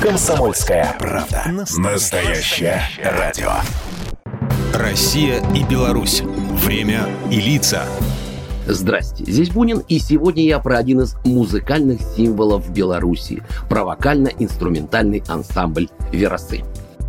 Комсомольская правда. Настоящее радио. Россия и Беларусь. Время и лица. Здрасте, здесь Бунин, и сегодня я про один из музыкальных символов Беларуси – про вокально-инструментальный ансамбль «Веросы».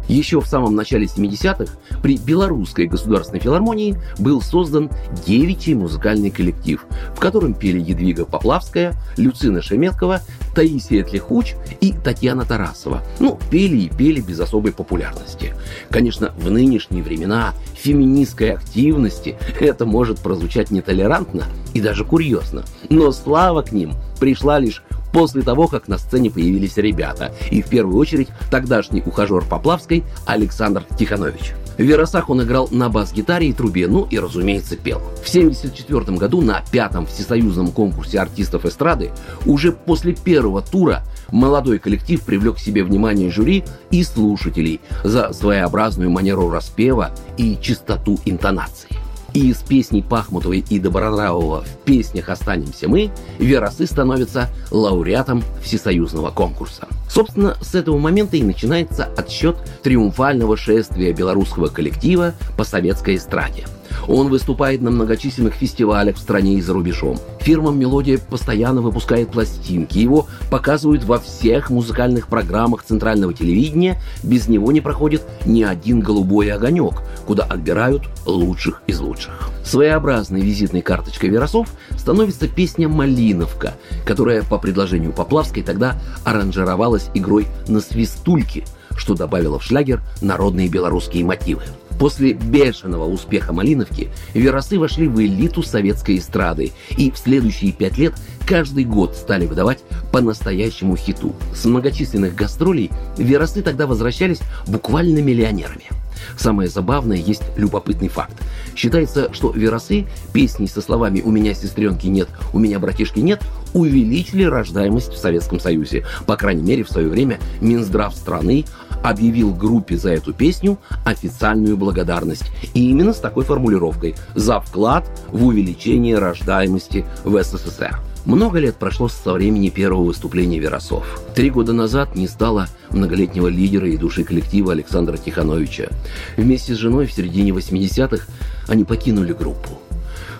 Еще в самом начале 70-х при Белорусской государственной филармонии был создан девичий музыкальный коллектив, в котором пели Едвига Поплавская, Люцина Шеметкова, Таисия Тлехуч и Татьяна Тарасова. Ну, пели и пели без особой популярности. Конечно, в нынешние времена феминистской активности это может прозвучать нетолерантно и даже курьезно. Но слава к ним пришла лишь после того, как на сцене появились ребята, и в первую очередь тогдашний ухажер Поплавской Александр Тиханович. В Веросах он играл на бас-гитаре и трубе, ну и, разумеется, пел. В 1974 году на пятом всесоюзном конкурсе артистов эстрады уже после первого тура молодой коллектив привлек к себе внимание жюри и слушателей за своеобразную манеру распева и чистоту интонации. И из песней Пахмутовой и Добронравова в песнях «Останемся мы» Веросы становится лауреатом всесоюзного конкурса. Собственно, с этого момента и начинается отсчет триумфального шествия белорусского коллектива по советской эстраде – он выступает на многочисленных фестивалях в стране и за рубежом. Фирма «Мелодия» постоянно выпускает пластинки. Его показывают во всех музыкальных программах центрального телевидения. Без него не проходит ни один голубой огонек, куда отбирают лучших из лучших. Своеобразной визитной карточкой Веросов становится песня «Малиновка», которая по предложению Поплавской тогда аранжировалась игрой на свистульке, что добавило в шлягер народные белорусские мотивы. После бешеного успеха «Малиновки» Веросы вошли в элиту советской эстрады и в следующие пять лет каждый год стали выдавать по настоящему хиту. С многочисленных гастролей Веросы тогда возвращались буквально миллионерами. Самое забавное есть любопытный факт. Считается, что Веросы песни со словами «У меня сестренки нет, у меня братишки нет» увеличили рождаемость в Советском Союзе. По крайней мере, в свое время Минздрав страны объявил группе за эту песню официальную благодарность. И именно с такой формулировкой «за вклад в увеличение рождаемости в СССР». Много лет прошло со времени первого выступления Веросов. Три года назад не стало многолетнего лидера и души коллектива Александра Тихановича. Вместе с женой в середине 80-х они покинули группу.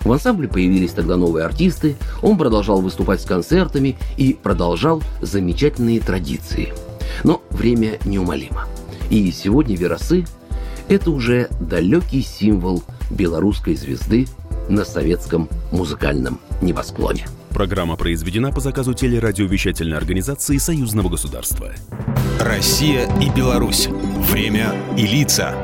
В ансамбле появились тогда новые артисты, он продолжал выступать с концертами и продолжал замечательные традиции – но время неумолимо. И сегодня Веросы – это уже далекий символ белорусской звезды на советском музыкальном небосклоне. Программа произведена по заказу телерадиовещательной организации Союзного государства. Россия и Беларусь. Время и лица.